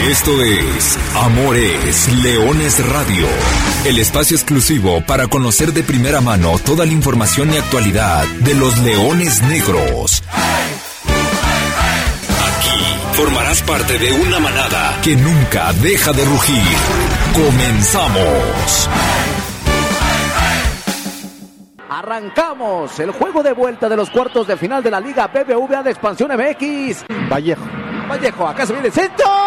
Esto es Amores Leones Radio, el espacio exclusivo para conocer de primera mano toda la información y actualidad de los leones negros. Aquí formarás parte de una manada que nunca deja de rugir. Comenzamos. Arrancamos el juego de vuelta de los cuartos de final de la Liga BBVA de Expansión MX. Vallejo. Vallejo, acá se viene el centro.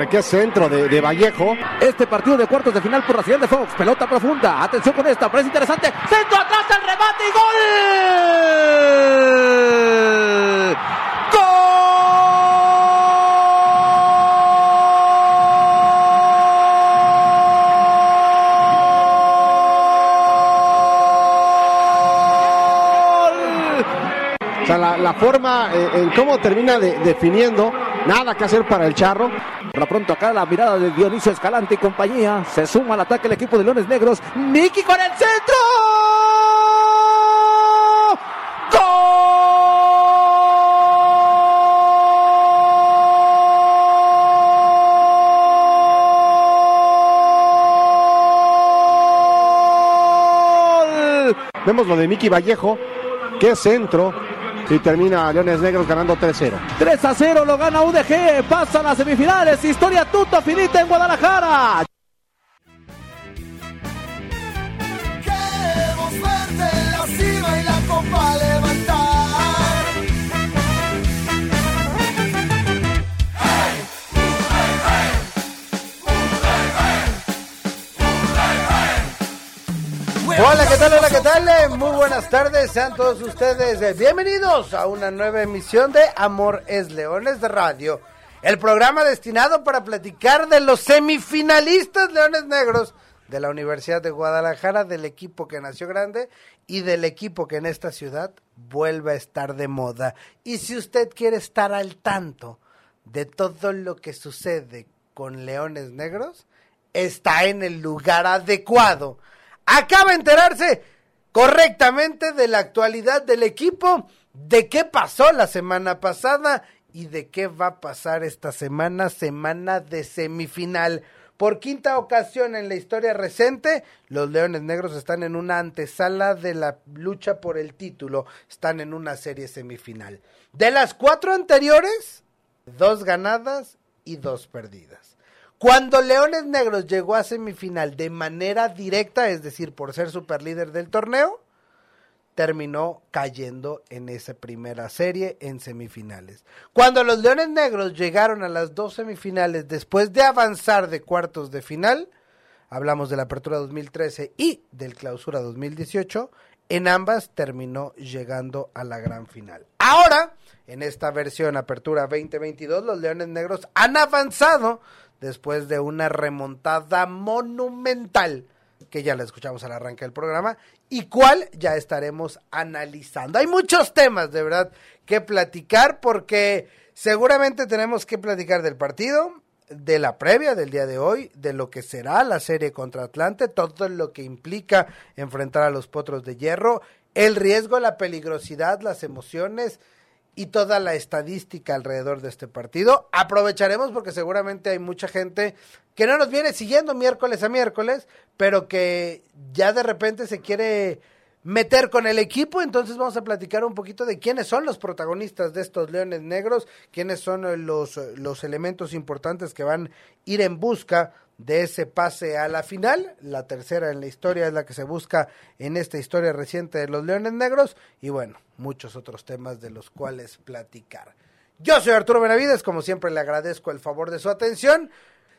Hombre, qué centro de, de Vallejo. Este partido de cuartos de final por la ciudad de Fox. Pelota profunda. Atención con esta. Parece interesante. Centro atrás el remate y gol. ¡Gol! O sea, la, la forma eh, en cómo termina de- definiendo, nada que hacer para el charro. Por lo pronto acá la mirada de Dionisio Escalante y compañía. Se suma al ataque el equipo de Leones Negros. Miki con el centro. Vemos lo de Miki Vallejo, qué centro. Y termina Leones Negros ganando 3-0. 3 a 0 lo gana UDG. Pasa a las semifinales. Historia tuta finita en Guadalajara. Queremos verte en la cima y la copa tal? Hola, ¿qué tal? Eh, Muy buenas tardes, sean todos ustedes eh, bienvenidos a una nueva emisión de Amor es Leones de Radio, el programa destinado para platicar de los semifinalistas Leones Negros de la Universidad de Guadalajara, del equipo que nació grande y del equipo que en esta ciudad vuelve a estar de moda. Y si usted quiere estar al tanto de todo lo que sucede con Leones Negros, está en el lugar adecuado. Acaba de enterarse correctamente de la actualidad del equipo, de qué pasó la semana pasada y de qué va a pasar esta semana, semana de semifinal. Por quinta ocasión en la historia reciente, los Leones Negros están en una antesala de la lucha por el título, están en una serie semifinal. De las cuatro anteriores, dos ganadas y dos perdidas. Cuando Leones Negros llegó a semifinal de manera directa, es decir, por ser superlíder del torneo, terminó cayendo en esa primera serie en semifinales. Cuando los Leones Negros llegaron a las dos semifinales después de avanzar de cuartos de final, hablamos de la apertura 2013 y del clausura 2018, en ambas terminó llegando a la gran final. Ahora, en esta versión apertura 2022, los Leones Negros han avanzado después de una remontada monumental que ya la escuchamos al arranque del programa y cuál ya estaremos analizando. Hay muchos temas de verdad que platicar porque seguramente tenemos que platicar del partido, de la previa del día de hoy, de lo que será la serie contra Atlante, todo lo que implica enfrentar a los potros de hierro, el riesgo, la peligrosidad, las emociones y toda la estadística alrededor de este partido. Aprovecharemos porque seguramente hay mucha gente que no nos viene siguiendo miércoles a miércoles, pero que ya de repente se quiere meter con el equipo, entonces vamos a platicar un poquito de quiénes son los protagonistas de estos Leones Negros, quiénes son los, los elementos importantes que van a ir en busca de ese pase a la final. La tercera en la historia es la que se busca en esta historia reciente de los Leones Negros y bueno, muchos otros temas de los cuales platicar. Yo soy Arturo Benavides, como siempre le agradezco el favor de su atención.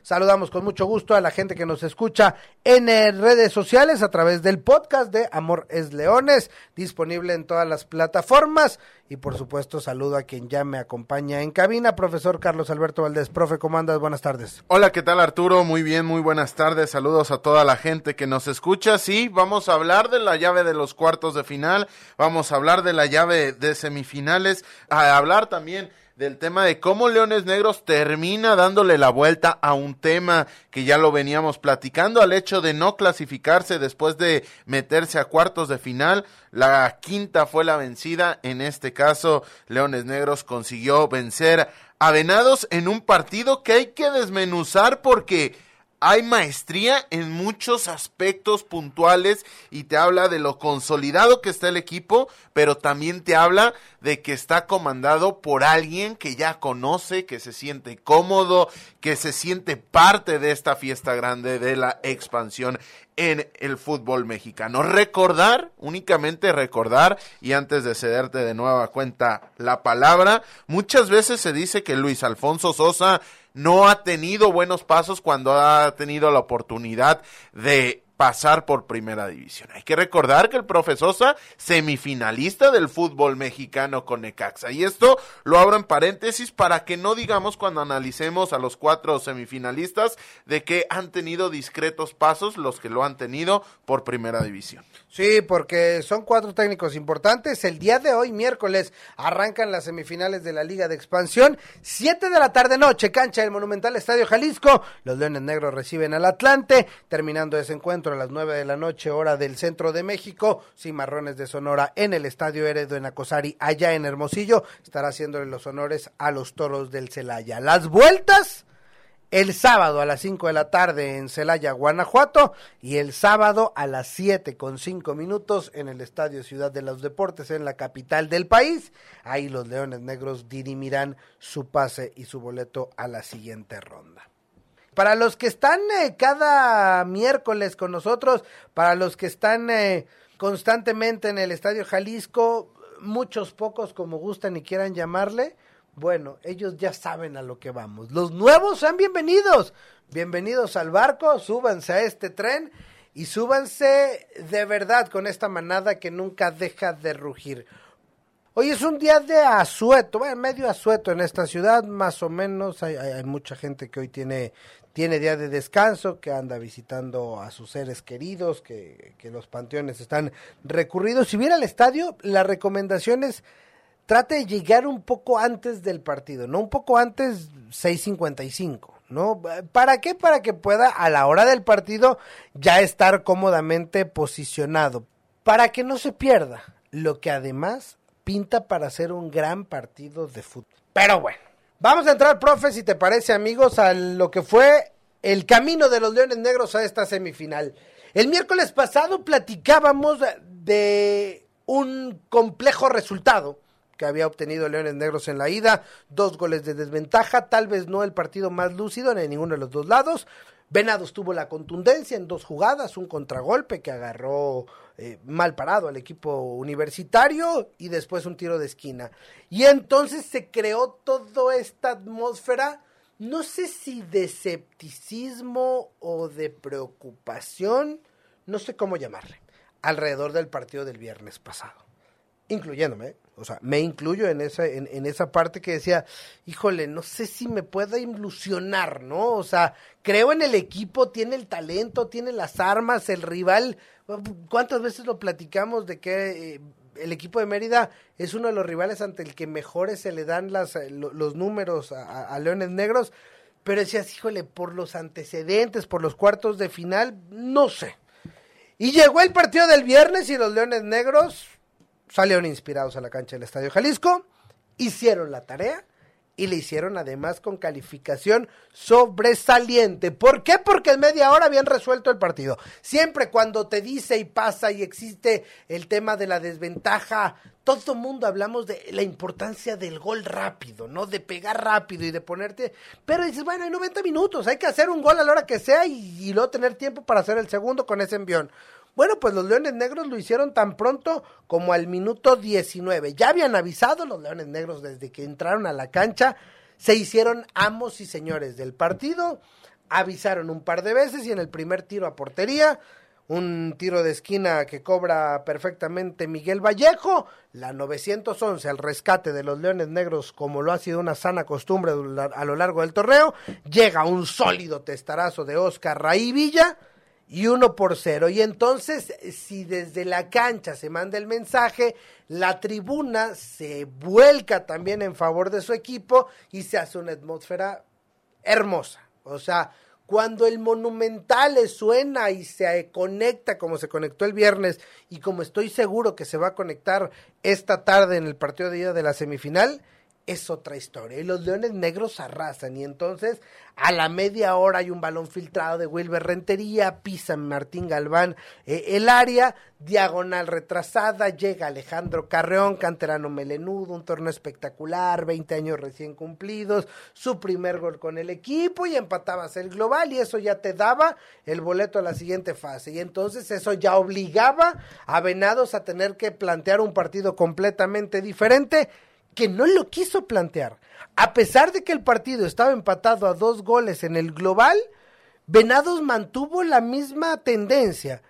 Saludamos con mucho gusto a la gente que nos escucha en eh, redes sociales a través del podcast de Amor es Leones, disponible en todas las plataformas. Y por supuesto, saludo a quien ya me acompaña en cabina, profesor Carlos Alberto Valdés. Profe, ¿cómo andas? Buenas tardes. Hola, ¿qué tal Arturo? Muy bien, muy buenas tardes. Saludos a toda la gente que nos escucha. Sí, vamos a hablar de la llave de los cuartos de final, vamos a hablar de la llave de semifinales, a hablar también del tema de cómo Leones Negros termina dándole la vuelta a un tema que ya lo veníamos platicando, al hecho de no clasificarse después de meterse a cuartos de final. La quinta fue la vencida, en este caso Leones Negros consiguió vencer a Venados en un partido que hay que desmenuzar porque hay maestría en muchos aspectos puntuales y te habla de lo consolidado que está el equipo, pero también te habla de que está comandado por alguien que ya conoce, que se siente cómodo, que se siente parte de esta fiesta grande de la expansión en el fútbol mexicano. Recordar, únicamente recordar, y antes de cederte de nueva cuenta la palabra, muchas veces se dice que Luis Alfonso Sosa no ha tenido buenos pasos cuando ha tenido la oportunidad de pasar por primera división. Hay que recordar que el profe Sosa, semifinalista del fútbol mexicano con Necaxa. Y esto lo abro en paréntesis para que no digamos cuando analicemos a los cuatro semifinalistas de que han tenido discretos pasos los que lo han tenido por primera división. Sí, porque son cuatro técnicos importantes. El día de hoy, miércoles, arrancan las semifinales de la Liga de Expansión. Siete de la tarde noche, cancha del Monumental Estadio Jalisco. Los Leones Negros reciben al Atlante. Terminando ese encuentro a las nueve de la noche, hora del centro de México. Cimarrones de Sonora en el Estadio Heredo en Acosari, allá en Hermosillo. Estará haciéndole los honores a los toros del Celaya. Las vueltas el sábado a las 5 de la tarde en Celaya, Guanajuato, y el sábado a las 7 con 5 minutos en el Estadio Ciudad de los Deportes, en la capital del país. Ahí los Leones Negros dirimirán su pase y su boleto a la siguiente ronda. Para los que están eh, cada miércoles con nosotros, para los que están eh, constantemente en el Estadio Jalisco, muchos pocos como gustan y quieran llamarle, bueno, ellos ya saben a lo que vamos. Los nuevos sean bienvenidos. Bienvenidos al barco, súbanse a este tren y súbanse de verdad con esta manada que nunca deja de rugir. Hoy es un día de asueto, bueno, medio asueto en esta ciudad, más o menos. Hay, hay, mucha gente que hoy tiene, tiene día de descanso, que anda visitando a sus seres queridos, que, que los panteones están recurridos. Si viene al estadio, la recomendación es trate de llegar un poco antes del partido, no un poco antes 6.55, ¿no? ¿Para qué? Para que pueda a la hora del partido ya estar cómodamente posicionado, para que no se pierda, lo que además pinta para ser un gran partido de fútbol. Pero bueno, vamos a entrar, profe, si te parece, amigos, a lo que fue el camino de los Leones Negros a esta semifinal. El miércoles pasado platicábamos de un complejo resultado que había obtenido Leones Negros en la ida, dos goles de desventaja, tal vez no el partido más lúcido en ninguno de los dos lados. Venados tuvo la contundencia en dos jugadas, un contragolpe que agarró eh, mal parado al equipo universitario y después un tiro de esquina. Y entonces se creó toda esta atmósfera, no sé si de escepticismo o de preocupación, no sé cómo llamarle, alrededor del partido del viernes pasado, incluyéndome. ¿Eh? O sea, me incluyo en esa, en, en, esa parte que decía, híjole, no sé si me pueda ilusionar, ¿no? O sea, creo en el equipo, tiene el talento, tiene las armas, el rival. ¿Cuántas veces lo platicamos de que eh, el equipo de Mérida es uno de los rivales ante el que mejores se le dan las, los números a, a Leones Negros? Pero decías, híjole, por los antecedentes, por los cuartos de final, no sé. Y llegó el partido del viernes y los Leones Negros salieron inspirados a la cancha del Estadio Jalisco, hicieron la tarea y le hicieron además con calificación sobresaliente. ¿Por qué? Porque en media hora habían resuelto el partido. Siempre cuando te dice y pasa y existe el tema de la desventaja, todo mundo hablamos de la importancia del gol rápido, ¿no? De pegar rápido y de ponerte... Pero dices, bueno, hay 90 minutos, hay que hacer un gol a la hora que sea y, y luego tener tiempo para hacer el segundo con ese envión. Bueno, pues los Leones Negros lo hicieron tan pronto como al minuto 19. Ya habían avisado los Leones Negros desde que entraron a la cancha, se hicieron amos y señores del partido. avisaron un par de veces y en el primer tiro a portería, un tiro de esquina que cobra perfectamente Miguel Vallejo, la 911 al rescate de los Leones Negros como lo ha sido una sana costumbre a lo largo del torneo, llega un sólido testarazo de Oscar Raí Villa y uno por cero. Y entonces, si desde la cancha se manda el mensaje, la tribuna se vuelca también en favor de su equipo y se hace una atmósfera hermosa. O sea, cuando el Monumental le suena y se conecta como se conectó el viernes y como estoy seguro que se va a conectar esta tarde en el partido de ida de la semifinal, es otra historia. Y los Leones Negros arrasan. Y entonces, a la media hora hay un balón filtrado de Wilber Rentería, pisa Martín Galván eh, el área, diagonal retrasada, llega Alejandro Carreón, canterano melenudo, un torneo espectacular, 20 años recién cumplidos, su primer gol con el equipo y empatabas el global y eso ya te daba el boleto a la siguiente fase. Y entonces eso ya obligaba a Venados a tener que plantear un partido completamente diferente que no lo quiso plantear. A pesar de que el partido estaba empatado a dos goles en el global, Venados mantuvo la misma tendencia.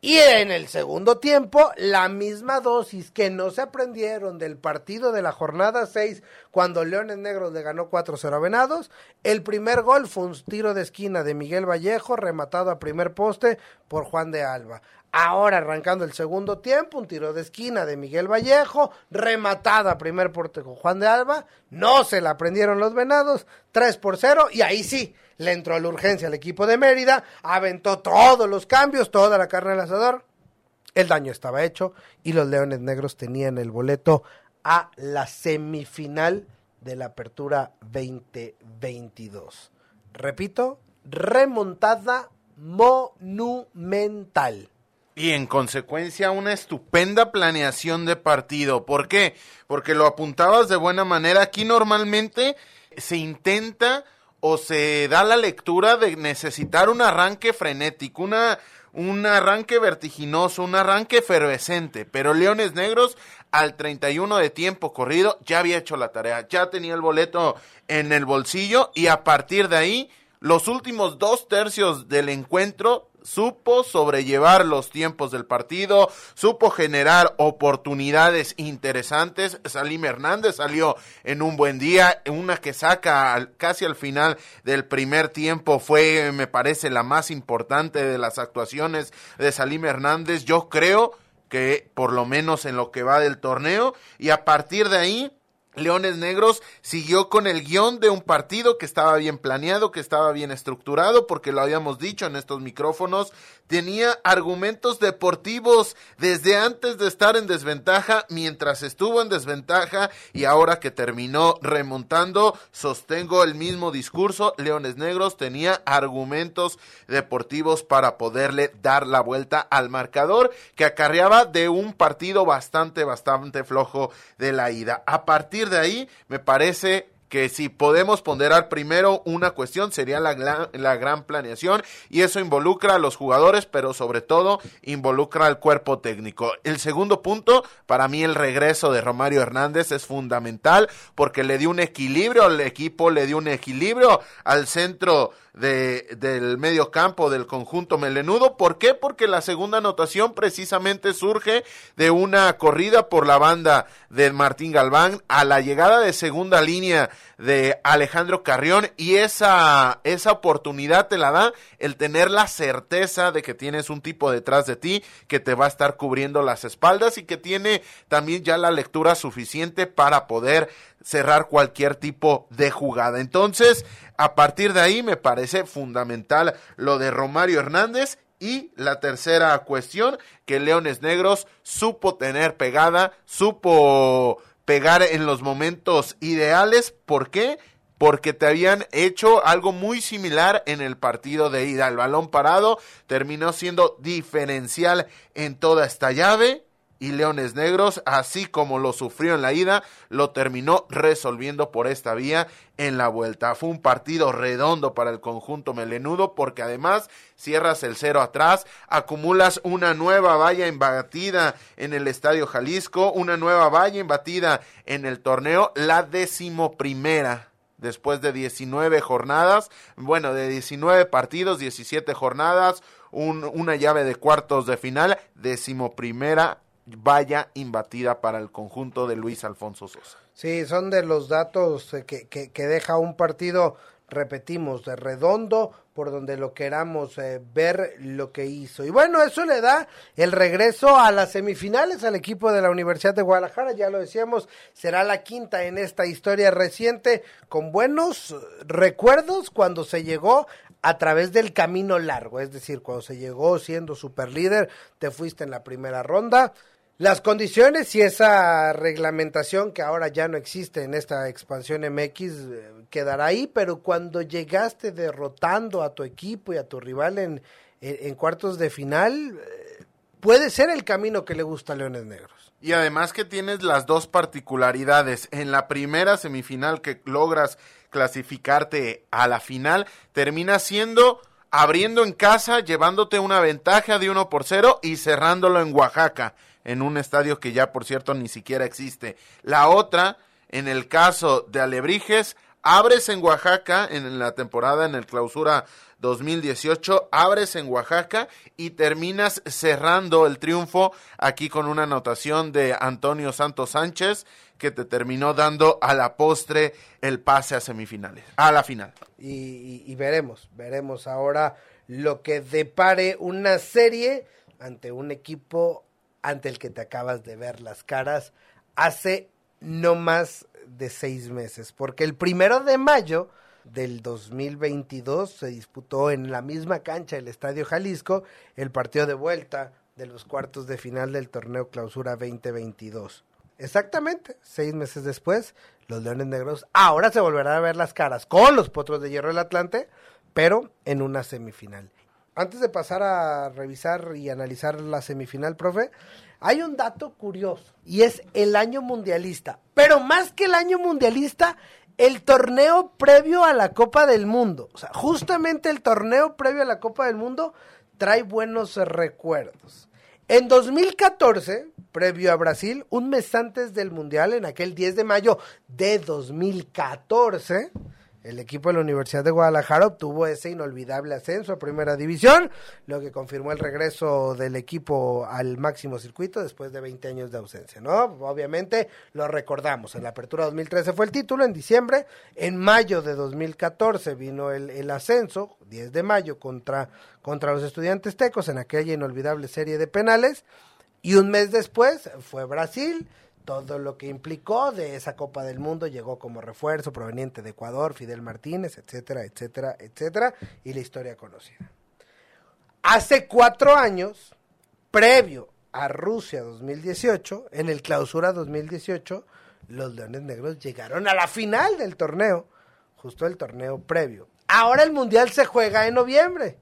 Y en el segundo tiempo, la misma dosis que no se aprendieron del partido de la jornada 6 cuando Leones Negros le ganó 4-0 a Venados. El primer gol fue un tiro de esquina de Miguel Vallejo, rematado a primer poste por Juan de Alba. Ahora arrancando el segundo tiempo, un tiro de esquina de Miguel Vallejo, rematada a primer porte con Juan de Alba, no se la prendieron los venados, 3 por 0, y ahí sí, le entró la urgencia al equipo de Mérida, aventó todos los cambios, toda la carne al asador, el daño estaba hecho y los Leones Negros tenían el boleto a la semifinal de la Apertura 2022. Repito, remontada monumental y en consecuencia una estupenda planeación de partido. ¿Por qué? Porque lo apuntabas de buena manera. Aquí normalmente se intenta o se da la lectura de necesitar un arranque frenético, una, un arranque vertiginoso, un arranque efervescente. Pero Leones Negros al 31 de tiempo corrido ya había hecho la tarea, ya tenía el boleto en el bolsillo y a partir de ahí los últimos dos tercios del encuentro supo sobrellevar los tiempos del partido, supo generar oportunidades interesantes. Salim Hernández salió en un buen día, una que saca casi al final del primer tiempo fue, me parece, la más importante de las actuaciones de Salim Hernández. Yo creo que por lo menos en lo que va del torneo y a partir de ahí Leones Negros siguió con el guion de un partido que estaba bien planeado, que estaba bien estructurado, porque lo habíamos dicho en estos micrófonos, tenía argumentos deportivos desde antes de estar en desventaja, mientras estuvo en desventaja y ahora que terminó remontando, sostengo el mismo discurso, Leones Negros tenía argumentos deportivos para poderle dar la vuelta al marcador que acarreaba de un partido bastante, bastante flojo de la ida. A partir de ahí, me parece que si podemos ponderar primero una cuestión sería la, la gran planeación y eso involucra a los jugadores, pero sobre todo involucra al cuerpo técnico. El segundo punto, para mí el regreso de Romario Hernández es fundamental porque le dio un equilibrio al equipo, le dio un equilibrio al centro de, del medio campo del conjunto melenudo. ¿Por qué? Porque la segunda anotación precisamente surge de una corrida por la banda de Martín Galván a la llegada de segunda línea de Alejandro Carrión y esa, esa oportunidad te la da el tener la certeza de que tienes un tipo detrás de ti que te va a estar cubriendo las espaldas y que tiene también ya la lectura suficiente para poder cerrar cualquier tipo de jugada. Entonces, a partir de ahí me parece fundamental lo de Romario Hernández y la tercera cuestión, que Leones Negros supo tener pegada, supo pegar en los momentos ideales. ¿Por qué? Porque te habían hecho algo muy similar en el partido de ida. El balón parado terminó siendo diferencial en toda esta llave y Leones Negros, así como lo sufrió en la ida, lo terminó resolviendo por esta vía en la vuelta. Fue un partido redondo para el conjunto melenudo porque además cierras el cero atrás, acumulas una nueva valla embatida en el Estadio Jalisco, una nueva valla embatida en el torneo, la decimoprimera después de 19 jornadas, bueno, de 19 partidos, 17 jornadas, un, una llave de cuartos de final, decimoprimera vaya imbatida para el conjunto de Luis Alfonso Sosa. Sí, son de los datos eh, que, que, que deja un partido, repetimos, de redondo, por donde lo queramos eh, ver lo que hizo. Y bueno, eso le da el regreso a las semifinales al equipo de la Universidad de Guadalajara, ya lo decíamos, será la quinta en esta historia reciente, con buenos recuerdos cuando se llegó a través del camino largo, es decir, cuando se llegó siendo super líder, te fuiste en la primera ronda, las condiciones y esa reglamentación que ahora ya no existe en esta expansión MX eh, quedará ahí, pero cuando llegaste derrotando a tu equipo y a tu rival en, en, en cuartos de final, eh, puede ser el camino que le gusta a Leones Negros. Y además que tienes las dos particularidades. En la primera semifinal que logras clasificarte a la final, termina siendo abriendo en casa, llevándote una ventaja de uno por cero y cerrándolo en Oaxaca en un estadio que ya por cierto ni siquiera existe. La otra, en el caso de Alebrijes, abres en Oaxaca en la temporada en el clausura 2018, abres en Oaxaca y terminas cerrando el triunfo aquí con una anotación de Antonio Santos Sánchez que te terminó dando a la postre el pase a semifinales, a la final. Y, y, y veremos, veremos ahora lo que depare una serie ante un equipo ante el que te acabas de ver las caras hace no más de seis meses, porque el primero de mayo del 2022 se disputó en la misma cancha del Estadio Jalisco el partido de vuelta de los cuartos de final del torneo Clausura 2022. Exactamente, seis meses después, los Leones Negros ahora se volverán a ver las caras con los Potros de Hierro del Atlante, pero en una semifinal antes de pasar a revisar y analizar la semifinal, profe, hay un dato curioso y es el año mundialista. Pero más que el año mundialista, el torneo previo a la Copa del Mundo. O sea, justamente el torneo previo a la Copa del Mundo trae buenos recuerdos. En 2014, previo a Brasil, un mes antes del Mundial, en aquel 10 de mayo de 2014, el equipo de la Universidad de Guadalajara obtuvo ese inolvidable ascenso a Primera División, lo que confirmó el regreso del equipo al máximo circuito después de 20 años de ausencia, ¿no? Obviamente lo recordamos, en la apertura 2013 fue el título, en diciembre, en mayo de 2014 vino el, el ascenso, 10 de mayo contra, contra los estudiantes tecos en aquella inolvidable serie de penales, y un mes después fue Brasil, todo lo que implicó de esa Copa del Mundo llegó como refuerzo proveniente de Ecuador, Fidel Martínez, etcétera, etcétera, etcétera, y la historia conocida. Hace cuatro años, previo a Rusia 2018, en el clausura 2018, los Leones Negros llegaron a la final del torneo, justo el torneo previo. Ahora el Mundial se juega en noviembre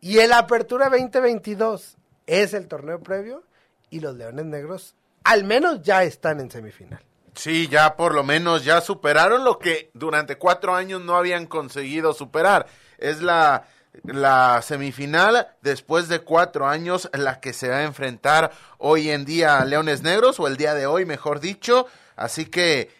y el Apertura 2022 es el torneo previo y los Leones Negros al menos ya están en semifinal. Sí, ya por lo menos ya superaron lo que durante cuatro años no habían conseguido superar. Es la, la semifinal después de cuatro años la que se va a enfrentar hoy en día a Leones Negros, o el día de hoy, mejor dicho. Así que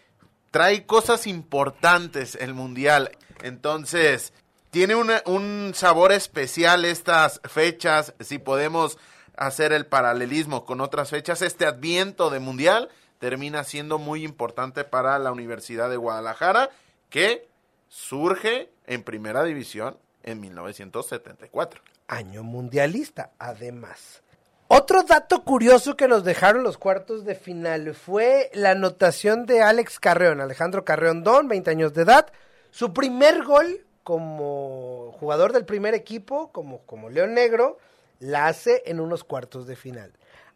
trae cosas importantes el Mundial. Entonces, tiene un sabor especial estas fechas, si podemos hacer el paralelismo con otras fechas, este adviento de mundial termina siendo muy importante para la Universidad de Guadalajara, que surge en primera división en 1974. Año mundialista, además. Otro dato curioso que nos dejaron los cuartos de final fue la anotación de Alex Carreón, Alejandro Carreón Don, 20 años de edad. Su primer gol como jugador del primer equipo, como, como León Negro, la hace en unos cuartos de final.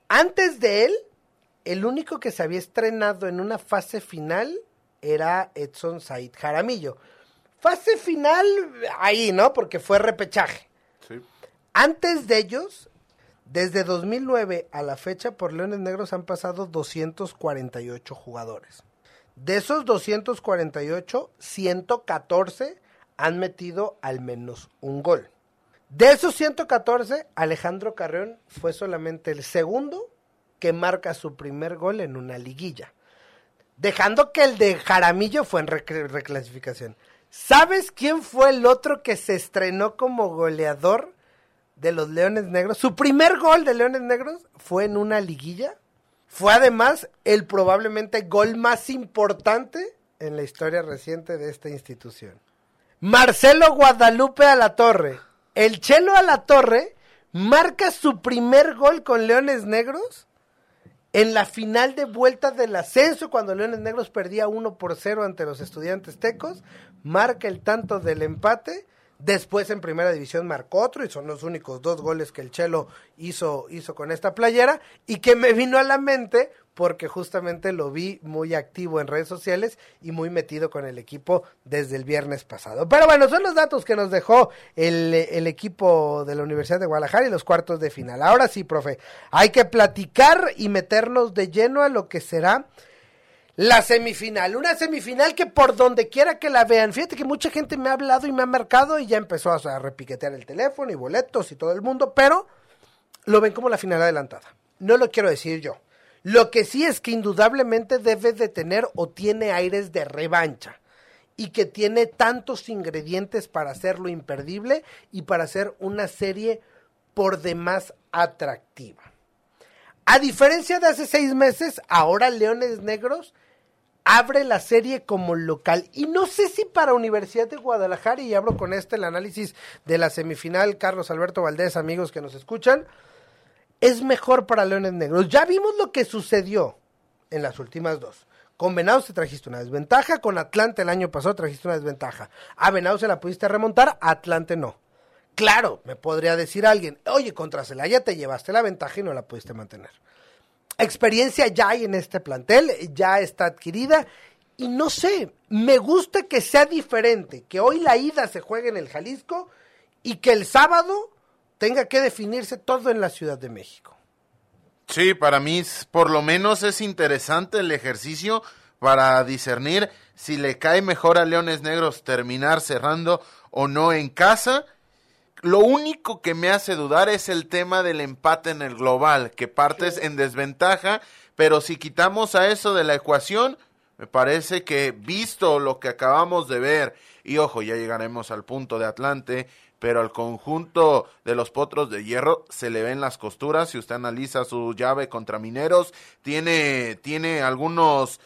Antes de él, el único que se había estrenado en una fase final era Edson Said Jaramillo. Fase final ahí, ¿no? Porque fue repechaje. Sí. Antes de ellos, desde 2009 a la fecha por Leones Negros han pasado 248 jugadores. De esos 248, 114 han metido al menos un gol. De esos 114, Alejandro Carreón fue solamente el segundo que marca su primer gol en una liguilla. Dejando que el de Jaramillo fue en rec- reclasificación. ¿Sabes quién fue el otro que se estrenó como goleador de los Leones Negros? Su primer gol de Leones Negros fue en una liguilla. Fue además el probablemente gol más importante en la historia reciente de esta institución. Marcelo Guadalupe a la Torre. El Chelo a la Torre marca su primer gol con Leones Negros en la final de vuelta del ascenso, cuando Leones Negros perdía 1 por 0 ante los estudiantes tecos, marca el tanto del empate. Después en primera división marcó otro y son los únicos dos goles que el Chelo hizo, hizo con esta playera y que me vino a la mente porque justamente lo vi muy activo en redes sociales y muy metido con el equipo desde el viernes pasado. Pero bueno, son los datos que nos dejó el, equipo de la Universidad de Guadalajara y los cuartos de final. Ahora sí, profe, hay que platicar y meternos de lleno a lo que será la semifinal, una semifinal que por donde quiera que la vean, fíjate que mucha gente me ha hablado y me ha marcado y ya empezó a repiquetear el teléfono y boletos y todo el mundo, pero lo ven como la final adelantada. No lo quiero decir yo. Lo que sí es que indudablemente debe de tener o tiene aires de revancha y que tiene tantos ingredientes para hacerlo imperdible y para hacer una serie por demás atractiva. A diferencia de hace seis meses, ahora Leones Negros abre la serie como local. Y no sé si para Universidad de Guadalajara, y abro con este el análisis de la semifinal, Carlos Alberto Valdés, amigos que nos escuchan, es mejor para Leones Negros. Ya vimos lo que sucedió en las últimas dos. Con Venados te trajiste una desventaja, con Atlante el año pasado trajiste una desventaja. A Venados se la pudiste remontar, a Atlante no. Claro, me podría decir alguien, oye, contra Celaya te llevaste la ventaja y no la pudiste mantener. Experiencia ya hay en este plantel, ya está adquirida y no sé, me gusta que sea diferente, que hoy la ida se juegue en el Jalisco y que el sábado tenga que definirse todo en la Ciudad de México. Sí, para mí por lo menos es interesante el ejercicio para discernir si le cae mejor a Leones Negros terminar cerrando o no en casa. Lo único que me hace dudar es el tema del empate en el global, que partes en desventaja, pero si quitamos a eso de la ecuación, me parece que visto lo que acabamos de ver, y ojo, ya llegaremos al punto de Atlante, pero al conjunto de los potros de hierro se le ven las costuras. Si usted analiza su llave contra mineros, tiene, tiene algunos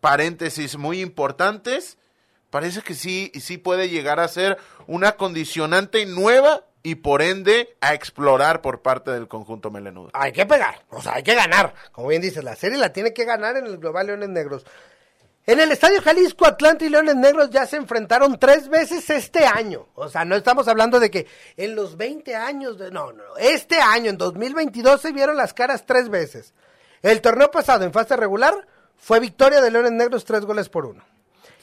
paréntesis muy importantes. Parece que sí, sí puede llegar a ser una condicionante nueva y por ende a explorar por parte del conjunto melenudo. Hay que pegar, o sea, hay que ganar. Como bien dices, la serie la tiene que ganar en el Global Leones Negros. En el Estadio Jalisco, Atlante y Leones Negros ya se enfrentaron tres veces este año. O sea, no estamos hablando de que en los 20 años, de, no, no, este año, en 2022, se vieron las caras tres veces. El torneo pasado, en fase regular, fue victoria de Leones Negros tres goles por uno.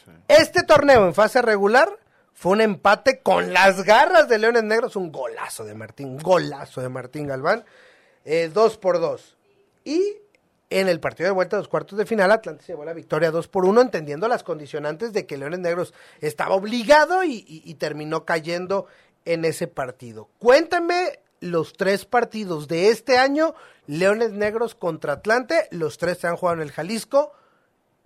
Sí. Este torneo, en fase regular, fue un empate con las garras de Leones Negros, un golazo de Martín, un golazo de Martín Galván, eh, dos por dos. Y en el partido de vuelta de los cuartos de final, Atlante se llevó la victoria 2 por 1, entendiendo las condicionantes de que Leones Negros estaba obligado y, y, y, terminó cayendo en ese partido. Cuéntame los tres partidos de este año, Leones Negros contra Atlante, los tres se han jugado en el Jalisco.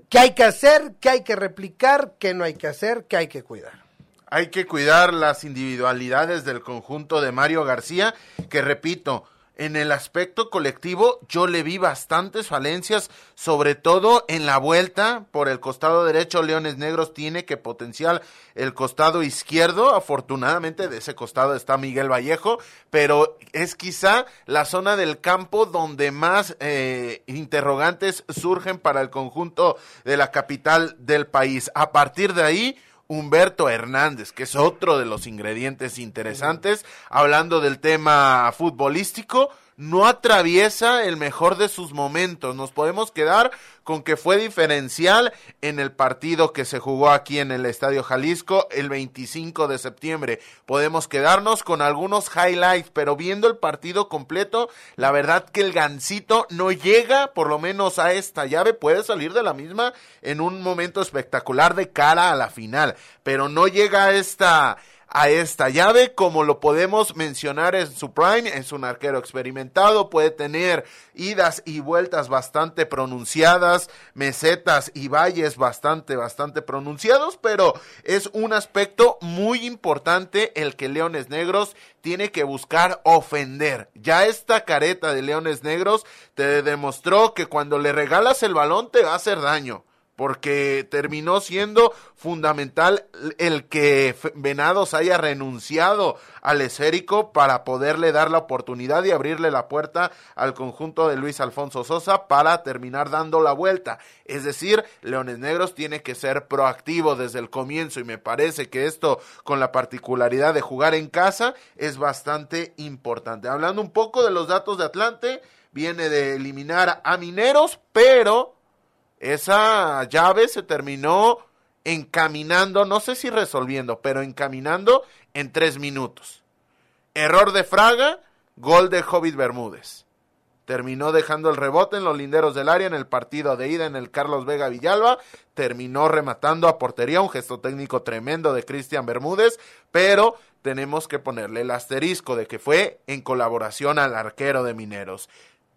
¿Qué hay que hacer? ¿Qué hay que replicar? ¿Qué no hay que hacer? ¿Qué hay que cuidar? Hay que cuidar las individualidades del conjunto de Mario García, que repito, en el aspecto colectivo yo le vi bastantes falencias, sobre todo en la vuelta por el costado derecho Leones Negros tiene que potenciar el costado izquierdo, afortunadamente de ese costado está Miguel Vallejo, pero es quizá la zona del campo donde más eh, interrogantes surgen para el conjunto de la capital del país. A partir de ahí, Humberto Hernández, que es otro de los ingredientes interesantes, hablando del tema futbolístico, no atraviesa el mejor de sus momentos. Nos podemos quedar con que fue diferencial en el partido que se jugó aquí en el Estadio Jalisco el 25 de septiembre. Podemos quedarnos con algunos highlights, pero viendo el partido completo, la verdad que el gancito no llega por lo menos a esta llave, puede salir de la misma en un momento espectacular de cara a la final, pero no llega a esta a esta llave, como lo podemos mencionar en su prime, es un arquero experimentado, puede tener idas y vueltas bastante pronunciadas, mesetas y valles bastante, bastante pronunciados, pero es un aspecto muy importante el que Leones Negros tiene que buscar ofender. Ya esta careta de Leones Negros te demostró que cuando le regalas el balón te va a hacer daño porque terminó siendo fundamental el que Venados haya renunciado al esférico para poderle dar la oportunidad y abrirle la puerta al conjunto de Luis Alfonso Sosa para terminar dando la vuelta. Es decir, Leones Negros tiene que ser proactivo desde el comienzo y me parece que esto con la particularidad de jugar en casa es bastante importante. Hablando un poco de los datos de Atlante, viene de eliminar a Mineros, pero esa llave se terminó encaminando, no sé si resolviendo, pero encaminando en tres minutos. Error de Fraga, gol de Hobbit Bermúdez. Terminó dejando el rebote en los linderos del área en el partido de ida en el Carlos Vega Villalba. Terminó rematando a portería, un gesto técnico tremendo de Cristian Bermúdez, pero tenemos que ponerle el asterisco de que fue en colaboración al arquero de Mineros.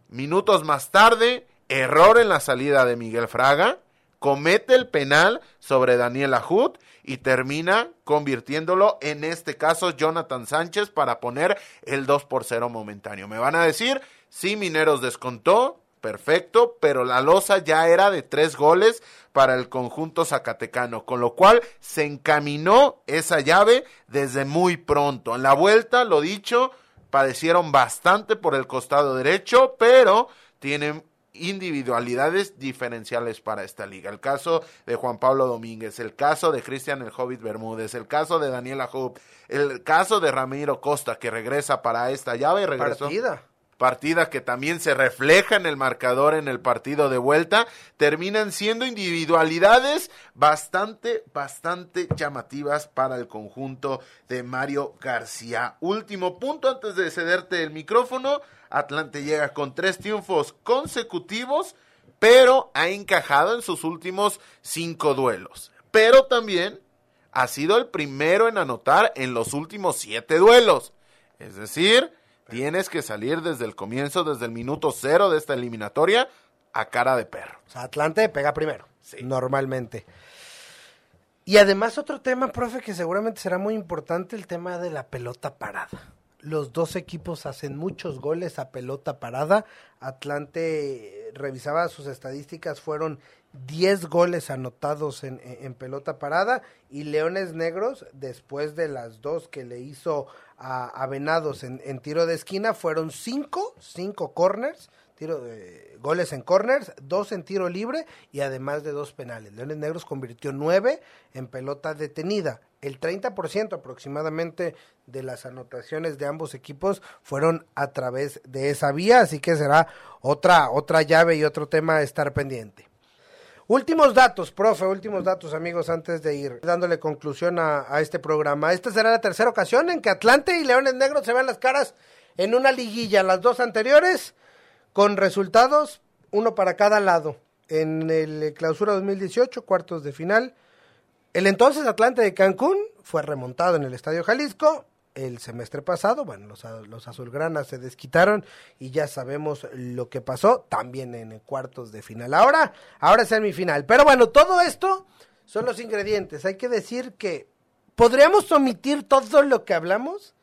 Minutos más tarde, error en la salida de Miguel Fraga, comete el penal sobre Daniel Ajut y termina convirtiéndolo en este caso Jonathan Sánchez para poner el 2 por 0 momentáneo. Me van a decir, sí, Mineros descontó, perfecto, pero la losa ya era de tres goles para el conjunto zacatecano, con lo cual se encaminó esa llave desde muy pronto. En la vuelta, lo dicho, padecieron bastante por el costado derecho, pero tienen individualidades diferenciales para esta liga. El caso de Juan Pablo Domínguez, el caso de Cristian el Hobbit Bermúdez, el caso de Daniela Hope, el caso de Ramiro Costa que regresa para esta llave y regresó. Partida. Partida que también se refleja en el marcador en el partido de vuelta, terminan siendo individualidades bastante, bastante llamativas para el conjunto de Mario García. Último punto antes de cederte el micrófono, Atlante llega con tres triunfos consecutivos, pero ha encajado en sus últimos cinco duelos. Pero también ha sido el primero en anotar en los últimos siete duelos. Es decir, tienes que salir desde el comienzo, desde el minuto cero de esta eliminatoria, a cara de perro. O sea, Atlante pega primero, normalmente. Y además otro tema, profe, que seguramente será muy importante, el tema de la pelota parada. Los dos equipos hacen muchos goles a pelota parada. Atlante revisaba sus estadísticas, fueron 10 goles anotados en, pelota parada y Leones Negros, después de las dos que le hizo a, Venados en, tiro de esquina, fueron 5, 5 corners, tiro goles en corners, dos en tiro libre y además de dos penales. Leones Negros convirtió 9 en pelota detenida el 30% aproximadamente de las anotaciones de ambos equipos fueron a través de esa vía, así que será otra, otra llave y otro tema a estar pendiente. Últimos datos, profe, últimos datos, amigos, antes de ir dándole conclusión a, este programa. Esta será la tercera ocasión en que Atlante y Leones Negros se vean las caras en una liguilla. Las dos anteriores, con resultados, uno para cada lado. En el clausura 2018, cuartos de final, el entonces Atlante de Cancún fue remontado en el Estadio Jalisco el semestre pasado. Bueno, los, los azulgranas se desquitaron y ya sabemos lo que pasó también en cuartos de final. Ahora, ahora es semifinal. Pero bueno, todo esto son los ingredientes. Hay que decir que podríamos omitir todo lo que hablamos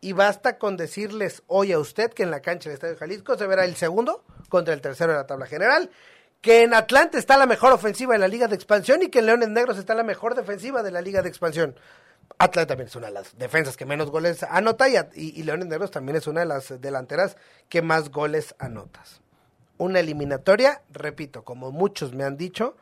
y basta con decirles hoy a usted que en la cancha del Estadio Jalisco se verá el segundo contra el tercero de la tabla general que en Atlante está la mejor ofensiva de la Liga de Expansión y que en Leones Negros está la mejor defensiva de la Liga de Expansión. Atlante también es una de las defensas que menos goles anota y, y, Negros también es una de las delanteras que más goles anotas. Una eliminatoria, repito, como muchos me han dicho,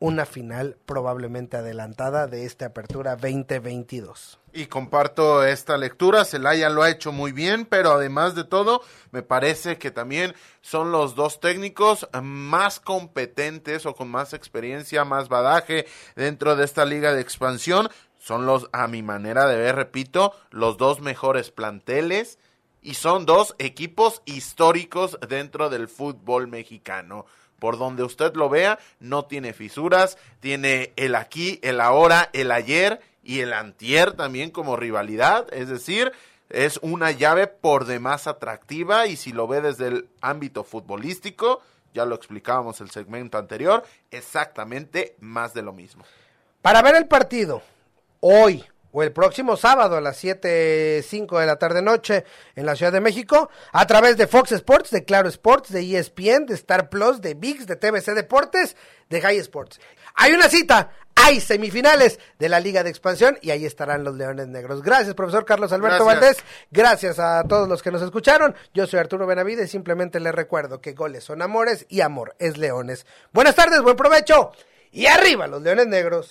una final probablemente adelantada de esta apertura 2022. Y comparto esta lectura, Celaya lo ha hecho muy bien, pero además de todo, me parece que también son los dos técnicos más competentes o con más experiencia, más badaje dentro de esta liga de expansión. Son los, a mi manera de ver, repito, los dos mejores planteles y son dos equipos históricos dentro del fútbol mexicano por donde usted lo vea, no tiene fisuras, tiene el aquí, el ahora, el ayer y el antier también como rivalidad, es decir, es una llave por demás atractiva y si lo ve desde el ámbito futbolístico, ya lo explicábamos el segmento anterior, exactamente más de lo mismo. Para ver el partido, hoy o el próximo sábado a las 7.05 de la tarde noche en la Ciudad de México, a través de Fox Sports, de Claro Sports, de ESPN, de Star Plus, de VIX, de TVC Deportes, de High Sports. Hay una cita, hay semifinales de la Liga de Expansión y ahí estarán los Leones Negros. Gracias, profesor Carlos Alberto Gracias. Valdés. Gracias a todos los que nos escucharon. Yo soy Arturo Benavides y simplemente les recuerdo que goles son amores y amor es leones. Buenas tardes, buen provecho y arriba los Leones Negros.